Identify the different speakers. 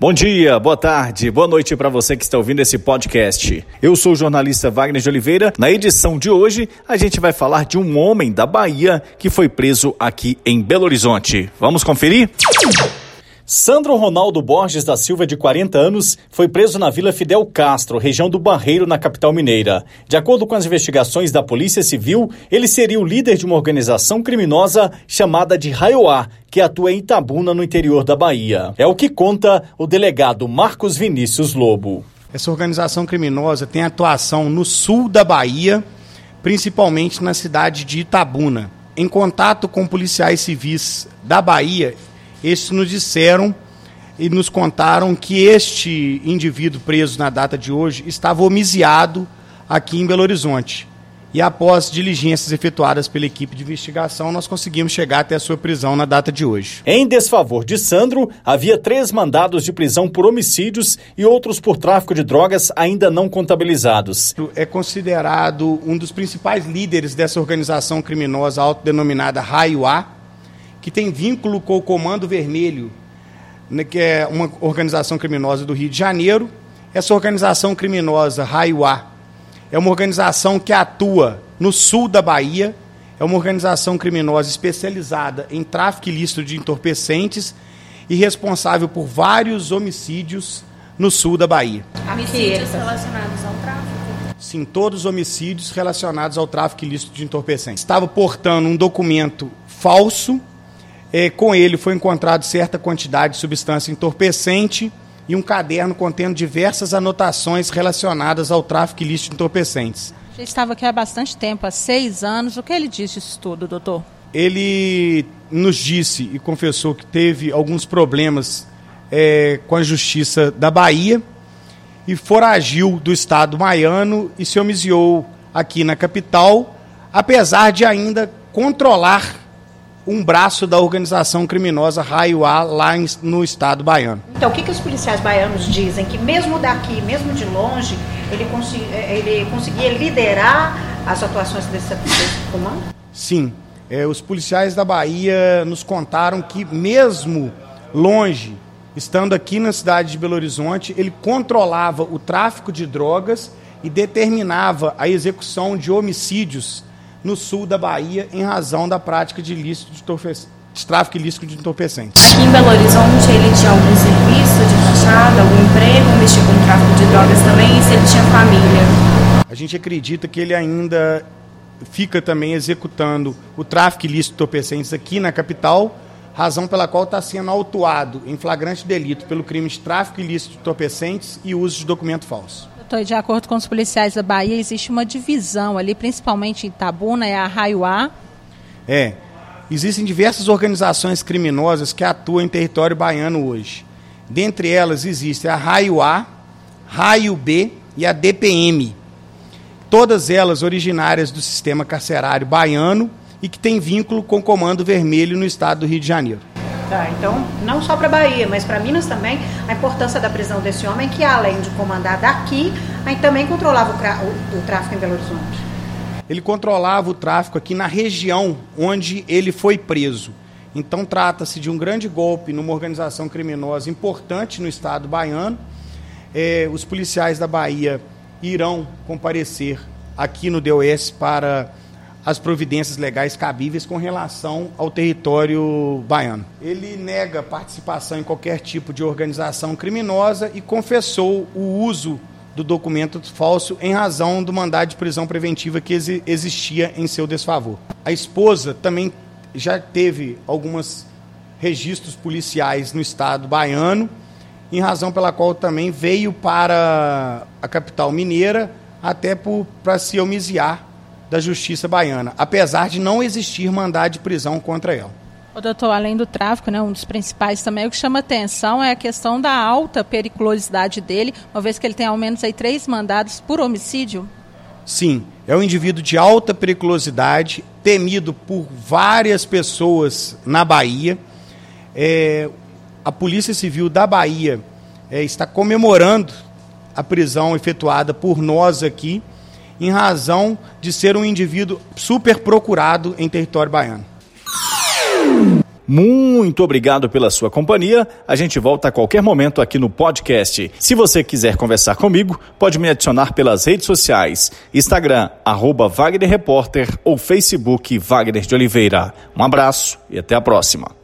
Speaker 1: Bom dia, boa tarde, boa noite para você que está ouvindo esse podcast. Eu sou o jornalista Wagner de Oliveira. Na edição de hoje, a gente vai falar de um homem da Bahia que foi preso aqui em Belo Horizonte. Vamos conferir? Sandro Ronaldo Borges da Silva, de 40 anos, foi preso na Vila Fidel Castro, região do Barreiro, na capital mineira. De acordo com as investigações da Polícia Civil, ele seria o líder de uma organização criminosa chamada de Raioá, que atua em Itabuna, no interior da Bahia. É o que conta o delegado Marcos Vinícius Lobo.
Speaker 2: Essa organização criminosa tem atuação no sul da Bahia, principalmente na cidade de Itabuna. Em contato com policiais civis da Bahia, estes nos disseram e nos contaram que este indivíduo preso na data de hoje estava homiciado aqui em Belo Horizonte. E após diligências efetuadas pela equipe de investigação, nós conseguimos chegar até a sua prisão na data de hoje.
Speaker 1: Em desfavor de Sandro, havia três mandados de prisão por homicídios e outros por tráfico de drogas ainda não contabilizados.
Speaker 2: É considerado um dos principais líderes dessa organização criminosa autodenominada Raio A, que tem vínculo com o Comando Vermelho, né, que é uma organização criminosa do Rio de Janeiro. Essa organização criminosa, Raiuá, é uma organização que atua no sul da Bahia, é uma organização criminosa especializada em tráfico ilícito de entorpecentes e responsável por vários homicídios no sul da Bahia.
Speaker 3: Homicídios relacionados ao tráfico?
Speaker 2: Sim, todos os homicídios relacionados ao tráfico ilícito de entorpecentes. Estava portando um documento falso é, com ele foi encontrado certa quantidade de substância entorpecente e um caderno contendo diversas anotações relacionadas ao tráfico ilícito de entorpecentes.
Speaker 3: Já estava aqui há bastante tempo, há seis anos. O que ele disse disso tudo, doutor?
Speaker 2: Ele nos disse e confessou que teve alguns problemas é, com a justiça da Bahia e foragiu do estado baiano e se homiciou aqui na capital, apesar de ainda controlar um braço da organização criminosa Raio A lá no estado baiano.
Speaker 4: Então, o que, que os policiais baianos dizem? Que mesmo daqui, mesmo de longe, ele, consegui, eh, ele conseguia liderar as atuações desse, desse comando?
Speaker 2: Sim. É, os policiais da Bahia nos contaram que mesmo longe, estando aqui na cidade de Belo Horizonte, ele controlava o tráfico de drogas e determinava a execução de homicídios no sul da Bahia em razão da prática de, ilícito de, de tráfico ilícito de entorpecentes.
Speaker 3: Aqui em Belo Horizonte ele tinha algum serviço de fachada, algum emprego, mexia com tráfico de drogas também e se ele tinha família?
Speaker 2: A gente acredita que ele ainda fica também executando o tráfico ilícito de entorpecentes aqui na capital, razão pela qual está sendo autuado em flagrante delito pelo crime de tráfico ilícito de entorpecentes e uso de documento falso.
Speaker 3: De acordo com os policiais da Bahia, existe uma divisão ali, principalmente em Itabuna, é a Raiuá.
Speaker 2: É. Existem diversas organizações criminosas que atuam em território baiano hoje. Dentre elas existe a Raio A, Raio B e a DPM. Todas elas originárias do sistema carcerário baiano e que têm vínculo com o Comando Vermelho no estado do Rio de Janeiro.
Speaker 4: Tá, então, não só para Bahia, mas para Minas também, a importância da prisão desse homem, que além de comandar daqui, aí também controlava o, o tráfico em Belo Horizonte.
Speaker 2: Ele controlava o tráfico aqui na região onde ele foi preso. Então, trata-se de um grande golpe numa organização criminosa importante no estado baiano. É, os policiais da Bahia irão comparecer aqui no DOS para as providências legais cabíveis com relação ao território baiano. Ele nega participação em qualquer tipo de organização criminosa e confessou o uso do documento falso em razão do mandado de prisão preventiva que existia em seu desfavor. A esposa também já teve alguns registros policiais no estado baiano, em razão pela qual também veio para a capital mineira até para se homiciar da Justiça Baiana, apesar de não existir mandado de prisão contra ela.
Speaker 3: O doutor, além do tráfico, né, um dos principais também, o que chama atenção é a questão da alta periculosidade dele, uma vez que ele tem ao menos aí três mandados por homicídio.
Speaker 2: Sim, é um indivíduo de alta periculosidade, temido por várias pessoas na Bahia. É, a Polícia Civil da Bahia é, está comemorando a prisão efetuada por nós aqui em razão de ser um indivíduo super procurado em território baiano.
Speaker 1: Muito obrigado pela sua companhia. A gente volta a qualquer momento aqui no podcast. Se você quiser conversar comigo, pode me adicionar pelas redes sociais: Instagram, arroba Wagner Repórter ou Facebook Wagner de Oliveira. Um abraço e até a próxima.